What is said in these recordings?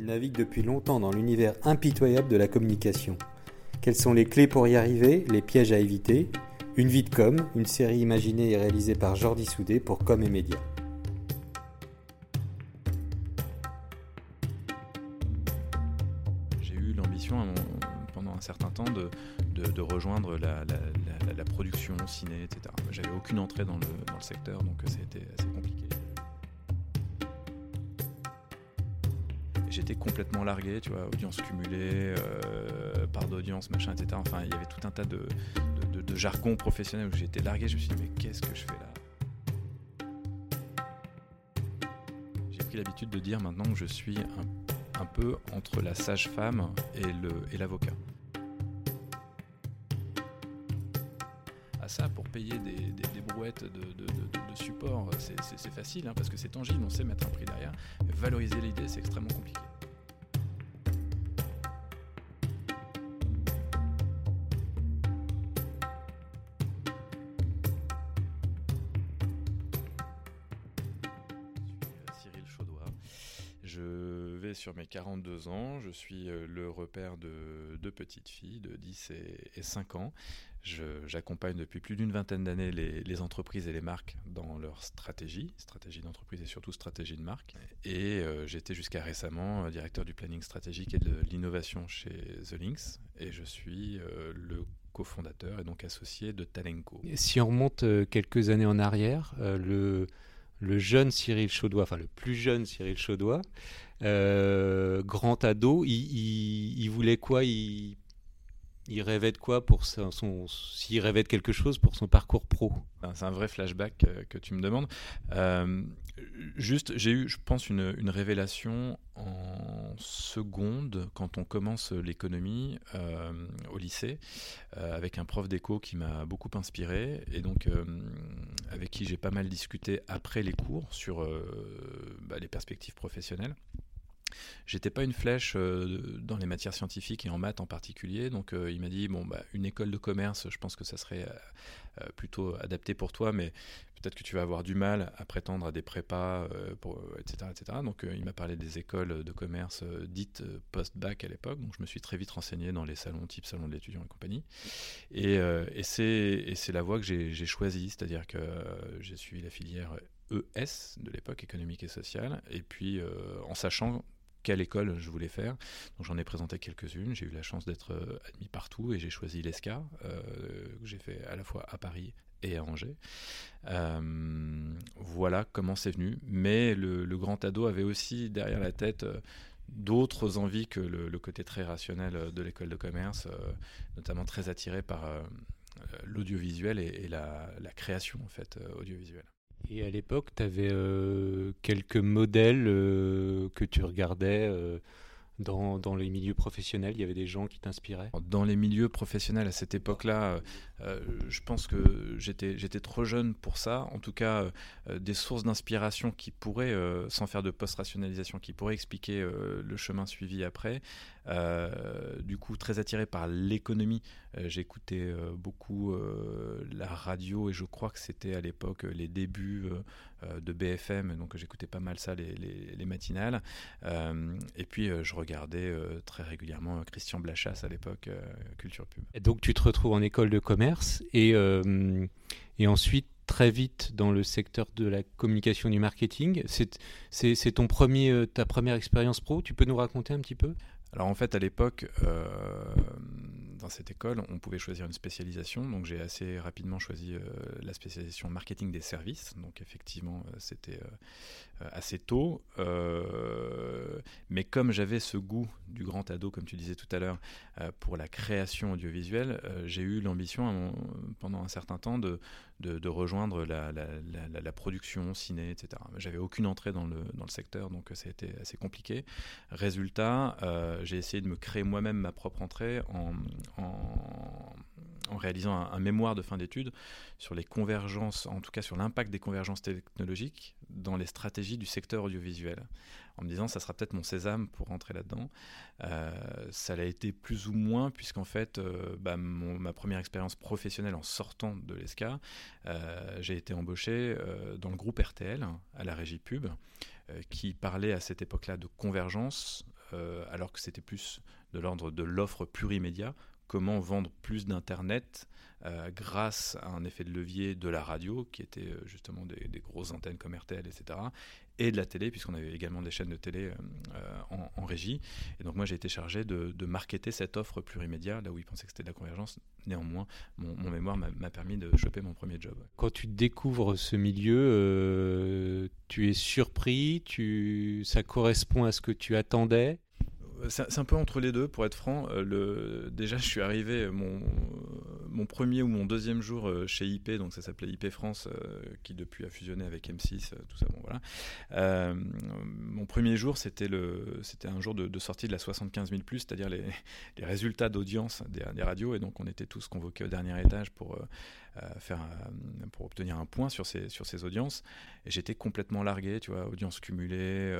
Il navigue depuis longtemps dans l'univers impitoyable de la communication. Quelles sont les clés pour y arriver, les pièges à éviter? Une vie de com, une série imaginée et réalisée par Jordi Soudé pour Com et Média. J'ai eu l'ambition pendant un certain temps de, rejoindre la, la, production, ciné, etc. J'avais aucune entrée dans le, dans le secteur, donc c'était assez compliqué. J'étais complètement largué, tu vois, audience cumulée, euh, part d'audience, machin, etc. Enfin, il y avait tout un tas de, de, jargon professionnel où j'étais largué. Je me suis dit, mais qu'est-ce que je fais là? J'ai pris l'habitude de dire maintenant que je suis un, un peu entre la sage-femme et l'avocat. Ça, pour payer des, brouettes de, support, c'est facile hein, parce que c'est tangible, on sait mettre un prix derrière. Valoriser l'idée, c'est extrêmement compliqué. Sur mes 42 ans. Je suis euh, le repère de deux petites filles de 10 et, 5 ans. J'accompagne depuis plus d'une vingtaine d'années les, entreprises et les marques dans leur stratégie, stratégie d'entreprise et surtout stratégie de marque. Et euh, j'étais jusqu'à récemment euh, directeur du planning stratégique et de l'innovation chez The Links. Et je suis le cofondateur et donc associé de Talenco. Si on remonte quelques années en arrière, le, le jeune Cyril Chaudois, enfin le plus jeune Cyril Chaudois, euh, grand ado, il, voulait quoi? Rêvait de quoi pour son, rêvait de quelque chose pour son parcours pro? C'est un vrai flashback euh, que, tu me demandes. Euh, juste, j'ai eu, je pense, une, révélation en seconde quand on commence l'économie au lycée avec un prof d'éco qui m'a beaucoup inspiré et donc avec qui j'ai pas mal discuté après les cours sur bah, les perspectives professionnelles. J'étais pas une flèche euh, dans les matières scientifiques et en maths en particulier, donc euh, il m'a dit bon bah une école de commerce, je pense que ça serait euh, plutôt adapté pour toi, mais peut-être que tu vas avoir du mal à prétendre à des prépas, etc., etc. Donc il m'a parlé des écoles de commerce dites post-bac à l'époque, donc je me suis très vite renseigné dans les salons type salon de l'étudiant et compagnie, et, et c'est la voie que j'ai choisie, c'est-à-dire que j'ai suivi la filière ES de l'époque économique et sociale, et puis en sachant quelle école je voulais faire. Donc j'en ai présenté quelques-unes. J'ai eu la chance d'être euh, admis partout et j'ai choisi l'ESCA, euh, que j'ai fait à la fois à Paris et à Angers. Euh, voilà comment c'est venu. Mais le, grand ado avait aussi derrière la tête d'autres envies que le, côté très rationnel de l'école de commerce, notamment très attiré par l'audiovisuel et, la, la, création en fait audiovisuelle. Et à l'époque, tu avais euh, quelques modèles euh, que tu regardais euh, dans, les milieux professionnels Il y avait des gens qui t'inspiraient Dans les milieux professionnels, à cette époque-là, je pense que j'étais trop jeune pour ça. En tout cas, des sources d'inspiration qui pourraient, sans faire de post-rationalisation, qui pourraient expliquer le chemin suivi après. du coup, très attiré par l'économie, j'écoutais beaucoup la radio et je crois que c'était à l'époque les débuts euh, de BFM, donc j'écoutais pas mal ça les, matinales. Euh, et puis euh, je regardais très régulièrement Christian Blachas à l'époque, Culture Pub. Et donc tu te retrouves en école de commerce et, et ensuite très vite dans le secteur de la communication du marketing. C'est ton premier, ta première expérience pro. Tu peux nous raconter un petit peu? Alors en fait, à l'époque, dans cette école, on pouvait choisir une spécialisation. Donc j'ai assez rapidement choisi euh, la spécialisation marketing des services. Donc effectivement, euh, c'était euh, assez tôt. mais comme j'avais ce goût du grand ado, comme tu disais tout à l'heure, pour la création audiovisuelle, j'ai eu l'ambition pendant un certain temps de, de, rejoindre la, la, production, ciné, etc. J'avais aucune entrée dans le, dans le secteur, donc ça a été assez compliqué. Résultat, j'ai essayé de me créer moi-même ma propre entrée en, en, réalisant un, mémoire de fin d'études sur les convergences, en tout cas sur l'impact des convergences technologiques dans les stratégies du secteur audiovisuel. En me disant, ça sera peut-être mon sésame pour rentrer là-dedans. Euh, ça l'a été plus ou moins, puisqu'en fait, euh, bah, ma première expérience professionnelle en sortant de l'ESCA, euh, j'ai été embauché dans le groupe RTL, à la régie pub, qui parlait à cette époque-là de convergence alors que c'était plus de l'ordre de l'offre plurimédia, comment vendre plus d'Internet euh, grâce à un effet de levier de la radio, qui était euh, justement des, grosses antennes comme RTL, etc., et de la télé, puisqu'on avait également des chaînes de télé euh, en, régie. Et donc moi, j'ai été chargé de, marketer cette offre plurimédia, là où ils pensaient que c'était de la convergence. Néanmoins, mon, mémoire m'a permis de choper mon premier job. Quand tu découvres ce milieu, tu es surpris, tu... ça correspond à ce que tu attendais? C'est un peu entre les deux, pour être franc. le, déjà, je suis arrivé, mon, mon premier ou mon deuxième jour euh, chez IP, donc ça s'appelait IP France, euh, qui depuis a fusionné avec M6, euh, tout ça, bon voilà. mon premier jour, c'était un jour de, sortie de la 75 000 c'est-à-dire les, résultats d'audience des, radios, et donc on était tous convoqués au dernier étage pour faire, pour obtenir un point sur ces, audiences. Et j'étais complètement largué, tu vois, audience cumulée,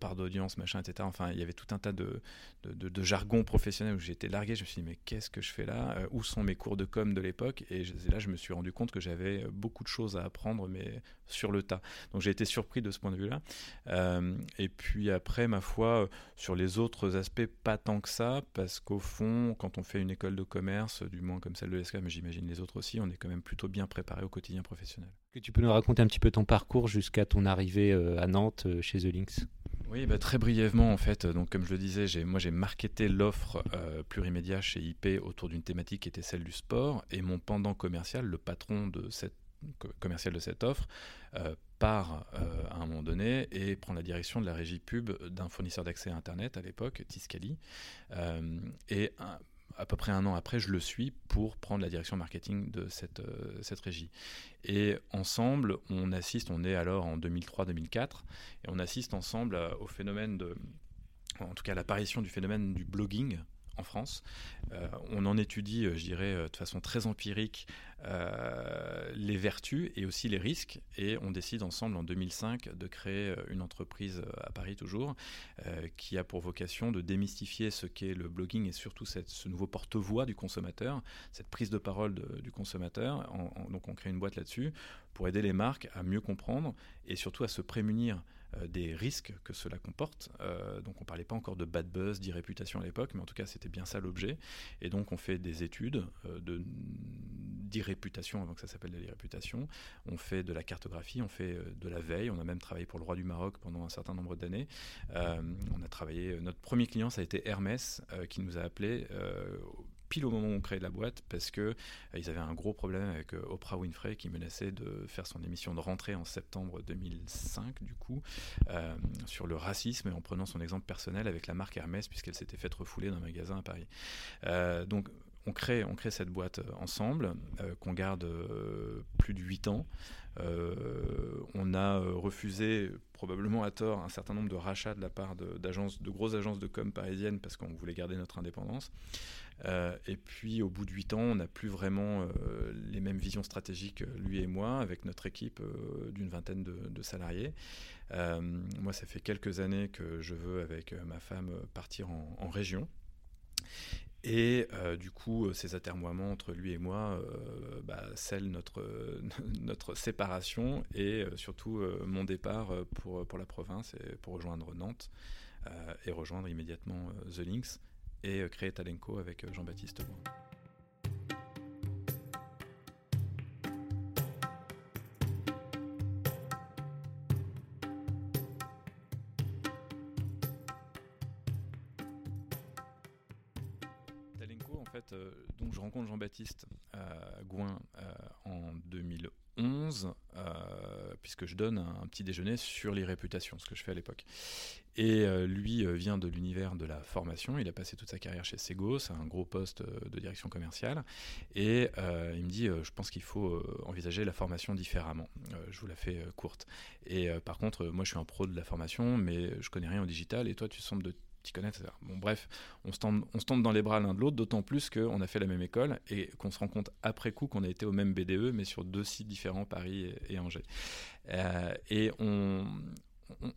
part d'audience, machin, etc. Enfin, il y avait tout un tas de, de, de jargon professionnel où j'étais largué. Je me suis dit, mais qu'est-ce que je fais là? Où sont mes cours de com de l'époque? Et là je me suis rendu compte que j'avais beaucoup de choses à apprendre mais sur le tas. Donc j'ai été surpris de ce point de vue-là. Euh, et puis après, ma foi, sur les autres aspects, pas tant que ça, parce qu'au fond, quand on fait une école de commerce, du moins comme celle de l'ESCA, mais j'imagine les autres aussi, on est quand même plutôt bien préparé au quotidien professionnel. Que tu peux nous raconter un petit peu ton parcours jusqu'à ton arrivée euh, à Nantes euh, chez The Links oui, bah, très brièvement en fait. Donc comme je le disais, j'ai, moi j'ai marketé l'offre euh, plurimédia chez IP autour d'une thématique qui était celle du sport et mon pendant commercial, le patron de cette commercial de cette offre, euh, part euh, à un moment donné et prend la direction de la régie pub d'un fournisseur d'accès à Internet à l'époque, Tiscali. et à peu près un an après, je le suis pour prendre la direction marketing de cette, euh, régie. Et ensemble, on assiste, on est alors en 2003-2004, et on assiste ensemble au phénomène de, en tout cas l'apparition du phénomène du blogging en France. Euh, on en étudie, euh, je dirais, euh, de façon très empirique, les vertus et aussi les risques. Et on décide ensemble en 2005 de créer une entreprise à Paris toujours, qui a pour vocation de démystifier ce qu'est le blogging et surtout cette, ce nouveau porte-voix du consommateur, cette prise de parole du consommateur. donc on crée une boîte là-dessus pour aider les marques à mieux comprendre et surtout à se prémunir des risques que cela comporte. Euh, donc on parlait pas encore de bad buzz, d'irréputation à l'époque, mais en tout cas c'était bien ça l'objet. Et donc on fait des études euh, d'irréputation avant que ça s'appelle de l'irréputation. On fait de la cartographie, on fait de la veille. On a même travaillé pour le roi du Maroc pendant un certain nombre d'années. on a travaillé. Notre premier client ça a été Hermès qui nous a appelé pile au moment où on crée la boîte parce que euh, ils avaient un gros problème avec euh, Oprah Winfrey qui menaçait de faire son émission de rentrée en septembre 2005 du coup euh, sur le racisme et en prenant son exemple personnel avec la marque Hermès puisqu'elle s'était faite refouler d'un magasin à Paris. donc on crée, cette boîte ensemble, qu'on garde plus de 8 ans. on a refusé, probablement à tort, un certain nombre de rachats de la part de, grosses agences de com parisiennes parce qu'on voulait garder notre indépendance. Euh, et puis au bout de huit ans, on n'a plus vraiment euh, les mêmes visions stratégiques, euh, lui et moi, avec notre équipe d'une vingtaine de, salariés. moi, ça fait quelques années que je veux, avec ma femme, partir en, région. Et du coup, ces atermoiements entre lui et moi bah, scellent notre, notre séparation et surtout mon départ pour, pour la province pour rejoindre Nantes et rejoindre immédiatement The Links et euh, créer Talenco avec euh, Jean-Baptiste Talenco, Jean-Baptiste Gouin en 2011, puisque je donne un, petit déjeuner sur les réputations, ce que je fais à l'époque. Et euh, lui euh, vient de l'univers de la formation. Il a passé toute sa carrière chez Sego, c'est un gros poste euh, de direction commerciale. Et il me dit, je pense qu'il faut envisager la formation différemment. je vous la fais courte. Et par contre, moi je suis un pro de la formation, mais je connais rien au digital. Et toi, tu sembles de t'y. Bon, bref, on se, tombe, on se dans les bras l'un de l'autre, d'autant plus qu'on a fait la même école et qu'on se rend compte après coup qu'on a été au même BDE, mais sur deux sites différents, Paris et, Angers. et on,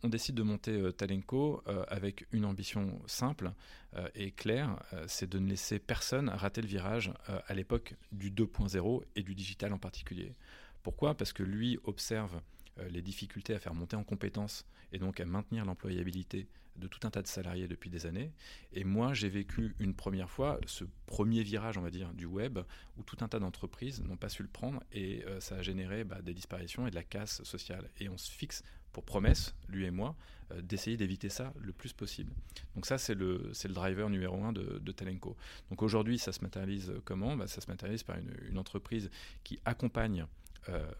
on, décide de monter euh, Talenco euh, avec une ambition simple euh, et claire, c'est de ne laisser personne rater le virage à l'époque du 2.0 et du digital en particulier. Pourquoi? Parce que lui observe les difficultés à faire monter en compétences et donc à maintenir l'employabilité de tout un tas de salariés depuis des années. Et moi, j'ai vécu une première fois ce premier virage, on va dire, du web, où tout un tas d'entreprises n'ont pas su le prendre et euh, ça a généré bah, des disparitions et de la casse sociale. Et on se fixe pour promesse, lui et moi, euh, d'essayer d'éviter ça le plus possible. Donc ça, c'est le, le driver numéro un de, de Talenco. Donc aujourd'hui, ça se matérialise comment? Bah, Ça se matérialise par une, entreprise qui accompagne euh,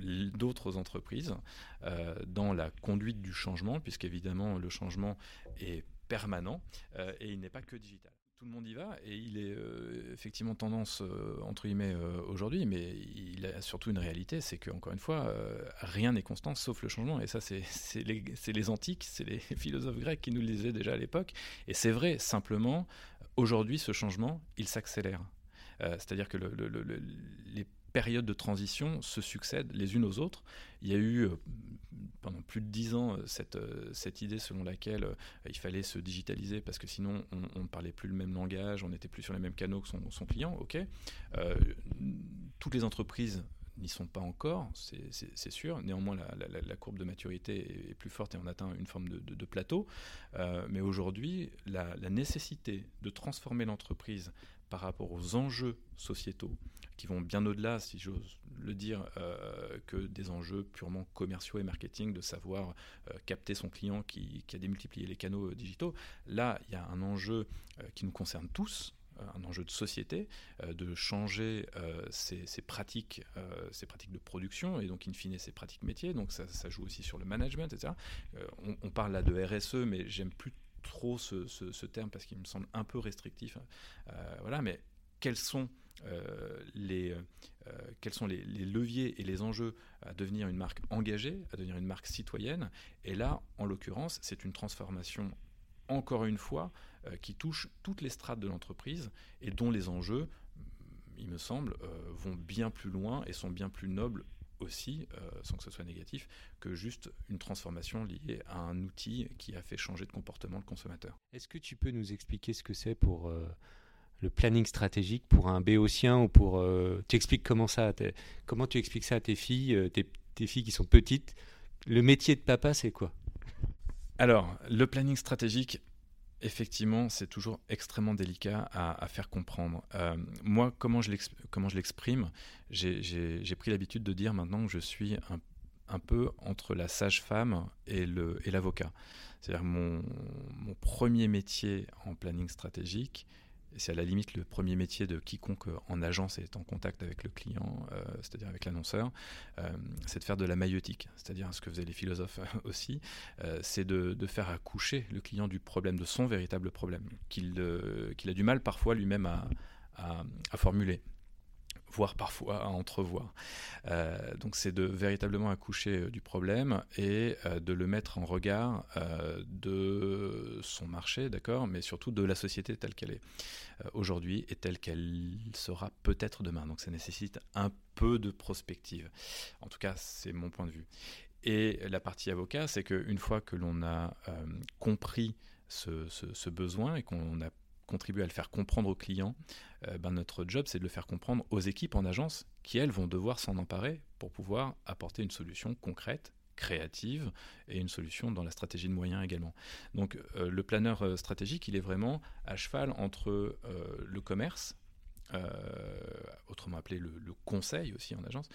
d'autres entreprises euh, dans la conduite du changement, puisqu'évidemment le changement est permanent euh, et il n'est pas que digital tout le monde y va et il est euh, effectivement tendance entre guillemets aujourd'hui, mais il a surtout une réalité, c'est que encore une fois, rien n'est constant sauf le changement. Et ça, c'est les, les, antiques, c'est les philosophes grecs qui nous le disaient déjà à l'époque. Et c'est vrai, simplement, aujourd'hui, ce changement, il s'accélère. C'est-à-dire que le, le, les périodes de transition se succèdent les unes aux autres. Il y a eu euh, pendant plus de dix ans euh, cette, euh, cette idée selon laquelle il fallait se digitaliser parce que sinon on ne parlait plus le même langage, on n'était plus sur les mêmes canaux que son, client. Ok, toutes les entreprises n'y sont pas encore, c'est sûr. Néanmoins, la, courbe de maturité est, plus forte et on atteint une forme de, plateau. mais aujourd'hui, la, nécessité de transformer l'entreprise par rapport aux enjeux sociétaux qui vont bien au-delà, si j'ose le dire, euh, que des enjeux purement commerciaux et marketing, de savoir euh, capter son client qui, a démultiplié les canaux euh, digitaux. Là, il y a un enjeu qui nous concerne tous, un enjeu de société, de changer ses, pratiques, ses pratiques de production et donc in fine ses pratiques métiers. Donc ça, joue aussi sur le management, etc. On, parle là de RSE, mais j'aime plus trop ce, terme parce qu'il me semble un peu restrictif. voilà, mais quels sont euh, les, euh, les, leviers et les enjeux à devenir une marque engagée, à devenir une marque citoyenne? Et là, en l'occurrence, c'est une transformation, encore une fois, euh, qui touche toutes les strates de l'entreprise et dont les enjeux, il me semble, vont bien plus loin et sont bien plus nobles aussi, sans que ce soit négatif, que juste une transformation liée à un outil qui a fait changer de comportement le consommateur. Est-ce que tu peux nous expliquer ce que c'est pour le planning stratégique pour un béotien ou pour euh, tu expliques comment ça comment tu expliques ça à tes filles euh, tes, filles qui sont petites? Le métier de papa c'est quoi? Alors le planning stratégique effectivement c'est toujours extrêmement délicat à, faire comprendre. Euh, moi comment je l'exprime j'ai pris l'habitude de dire maintenant que je suis un, peu entre la sage-femme et l'avocat. C'est-à-dire mon premier métier en planning stratégique c'est à la limite le premier métier de quiconque en agence est en contact avec le client, euh, c'est-à-dire avec l'annonceur, euh, c'est de faire de la maïotique, c'est-à-dire ce que faisaient les philosophes aussi, euh, c'est de, faire accoucher le client du problème, de son véritable problème, qu'il a du mal parfois lui-même à, formuler voire parfois à entrevoir. Euh, donc c'est de véritablement accoucher euh, du problème et euh, de le mettre en regard de son marché, d'accord, mais surtout de la société telle qu'elle est aujourd'hui et telle qu'elle sera peut-être demain. Donc ça nécessite un peu de prospective. En tout cas, c'est mon point de vue. Et la partie avocat, c'est qu'une fois que l'on a compris ce, ce, besoin et qu'on a contribuer à le faire comprendre aux clients, euh, ben notre job c'est de le faire comprendre aux équipes en agence qui elles vont devoir s'en emparer pour pouvoir apporter une solution concrète créative et une solution dans la stratégie de moyens également. Donc euh, le planeur euh, stratégique, il est vraiment à cheval entre le commerce, autrement appelé le, le, conseil aussi en agence,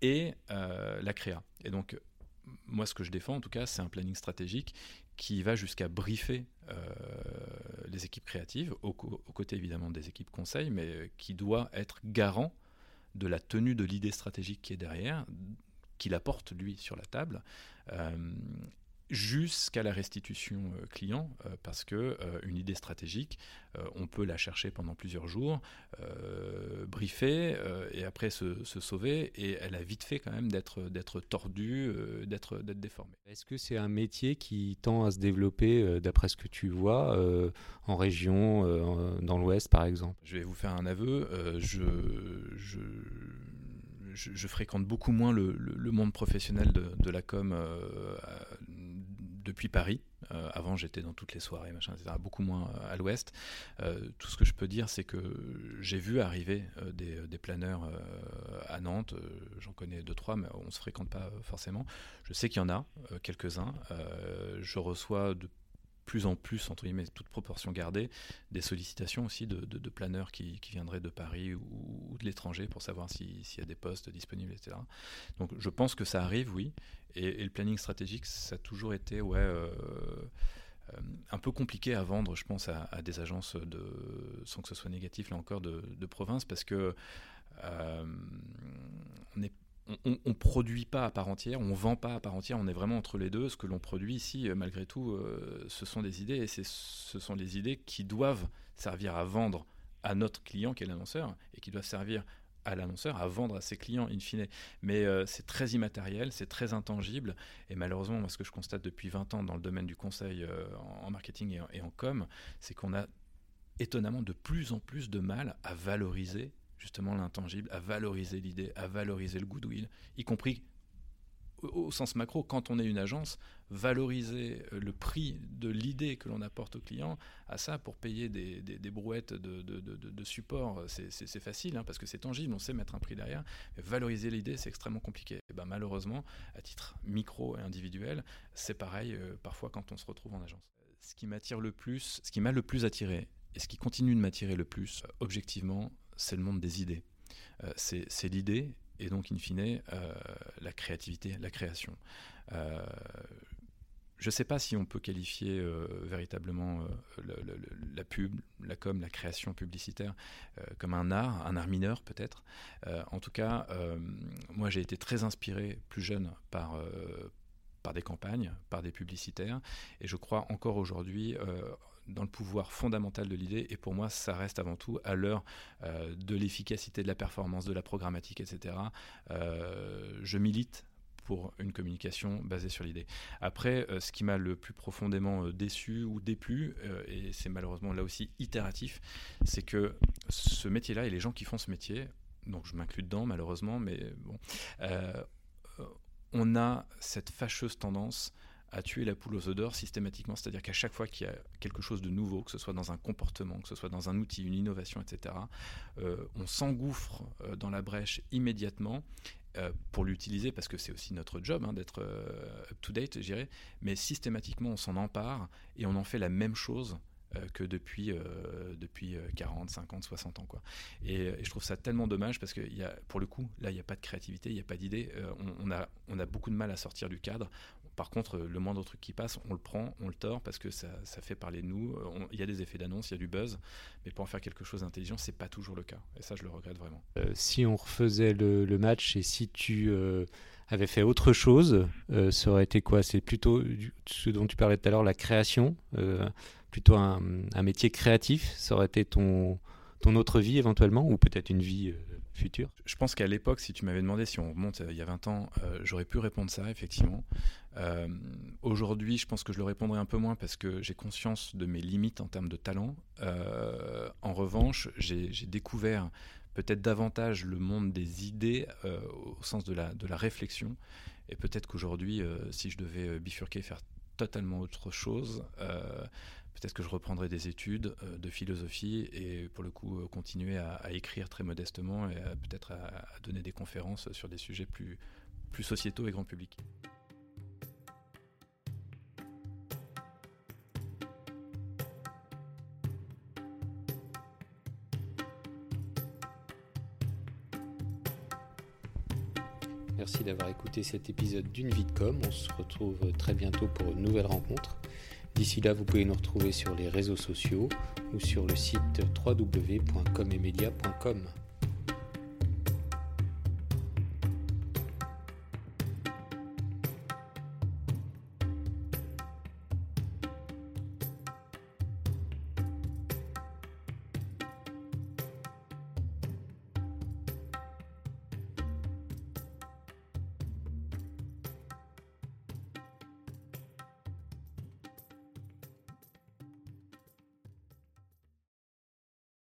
et la créa. Et donc moi, ce que je défends, en tout cas, c'est un planning stratégique qui va jusqu'à briefer les équipes créatives, aux, côtés évidemment des équipes conseil, mais euh, qui doit être garant de la tenue de l'idée stratégique qui est derrière, qu'il apporte lui sur la table, euh, jusqu'à la restitution euh, client, euh, parce que euh, une idée stratégique, on peut la chercher pendant plusieurs jours, briefer et après se, sauver, et elle a vite fait quand même d'être d'être tordue, d'être d'être déformée. Est-ce que c'est un métier qui tend à se développer, d'après ce que tu vois, en région, dans l'Ouest par exemple? Je vais vous faire un aveu, je, je je, fréquente beaucoup moins le, monde professionnel de, la com depuis Paris. avant, j'étais dans toutes les soirées, machin, etc. Beaucoup moins à l'ouest. tout ce que je peux dire, c'est que j'ai vu arriver des, des, planeurs à Nantes. J'en connais deux, trois, mais on ne se fréquente pas forcément. Je sais qu'il y en a quelques-uns. je reçois de plus en plus, entre guillemets, toute proportion gardée, des sollicitations aussi de, planeurs qui, viendraient de Paris ou, de l'étranger pour savoir s'il y a des postes disponibles, etc. Donc je pense que ça arrive, oui. Et, le planning stratégique, ça a toujours été, ouais. Euh, euh, un peu compliqué à vendre, je pense, à, des agences de, sans que ce soit négatif, là encore, de, province, parce que euh, on est on ne produit pas à part entière, on vend pas à part entière, on est vraiment entre les deux. Ce que l'on produit ici, euh, malgré tout, euh, ce sont des idées et ce sont les idées qui doivent servir à vendre à notre client qui est l'annonceur et qui doivent servir à l'annonceur à vendre à ses clients in fine. Mais euh, c'est très immatériel, c'est très intangible et malheureusement, ce que je constate depuis 20 ans dans le domaine du conseil en marketing et en, et en com, c'est qu'on a étonnamment de plus en plus de mal à valoriser justement l'intangible, à valoriser l'idée, à valoriser le goodwill, y compris au, sens macro, quand on est une agence, valoriser euh, le prix de l'idée que l'on apporte au client, à ça, pour payer des, brouettes de, support, c'est facile, hein, parce que c'est tangible, on sait mettre un prix derrière. Mais valoriser l'idée, c'est extrêmement compliqué. Et ben, malheureusement, à titre micro et individuel, c'est pareil euh, parfois quand on se retrouve en agence. Ce qui m'attire le plus, ce qui m'a le plus attiré, et ce qui continue de m'attirer le plus, euh, objectivement, c'est le monde des idées. Euh, c'est l'idée et donc, in fine, euh, la créativité, la création. Euh, je ne sais pas si on peut qualifier véritablement la pub, la com, la création publicitaire comme un art, un art mineur peut-être. en tout cas, moi j'ai été très inspiré plus jeune par, par des campagnes, par des publicitaires, et je crois encore aujourd'hui dans le pouvoir fondamental de l'idée. Et pour moi, ça reste avant tout à l'heure euh, de l'efficacité de la performance, de la programmatique, etc. Euh, je milite pour une communication basée sur l'idée. Après, euh, ce qui m'a le plus profondément déçu ou déplu, et c'est malheureusement là aussi itératif, c'est que ce métier-là et les gens qui font ce métier, donc je m'inclus dedans malheureusement, mais bon, on a cette fâcheuse tendance à tuer la poule aux odeurs systématiquement. C'est-à-dire qu'à chaque fois qu'il y a quelque chose de nouveau, que ce soit dans un comportement, que ce soit dans un outil, une innovation, etc., euh, on s'engouffre euh, dans la brèche immédiatement euh, pour l'utiliser, parce que c'est aussi notre job hein, d'être up-to-date, je dirais, mais systématiquement on s'en empare et on en fait la même chose que depuis, depuis 40, 50, 60 ans. Quoi. Et, je trouve ça tellement dommage parce que pour le coup, là, il n'y a pas de créativité, il n'y a pas d'idée. on, a, on a beaucoup de mal à sortir du cadre. Par contre, le moindre truc qui passe, on le prend, on le tord parce que ça, fait parler de nous. Il y a des effets d'annonce, il y a du buzz, mais pour en faire quelque chose d'intelligent, c'est pas toujours le cas. Et ça, je le regrette vraiment. Euh, si on refaisait le, match et si tu euh, avais fait autre chose, euh, ça aurait été quoi? C'est plutôt ce dont tu parlais tout à l'heure, la création, plutôt un, métier créatif. Ça aurait été ton autre vie éventuellement, ou peut-être une vie Je pense qu'à l'époque, si tu m'avais demandé si on remonte il y a 20 ans, j'aurais pu répondre ça, effectivement. Euh, aujourd'hui, je pense que je le répondrai un peu moins parce que j'ai conscience de mes limites en termes de talent. Euh, en revanche, j'ai découvert peut-être davantage le monde des idées euh, au sens de la, de la réflexion. Et peut-être qu'aujourd'hui, si je devais bifurquer, faire totalement autre chose, peut-être que je reprendrais des études de philosophie et pour le coup continuer à, écrire très modestement et peut-être à, à, donner des conférences sur des sujets plus, plus sociétaux et grand public. Merci d'avoir écouté cet épisode d'une vie de com. On se retrouve très bientôt pour une nouvelle rencontre. D'ici là, vous pouvez nous retrouver sur les réseaux sociaux ou sur le site www.comemedia.com.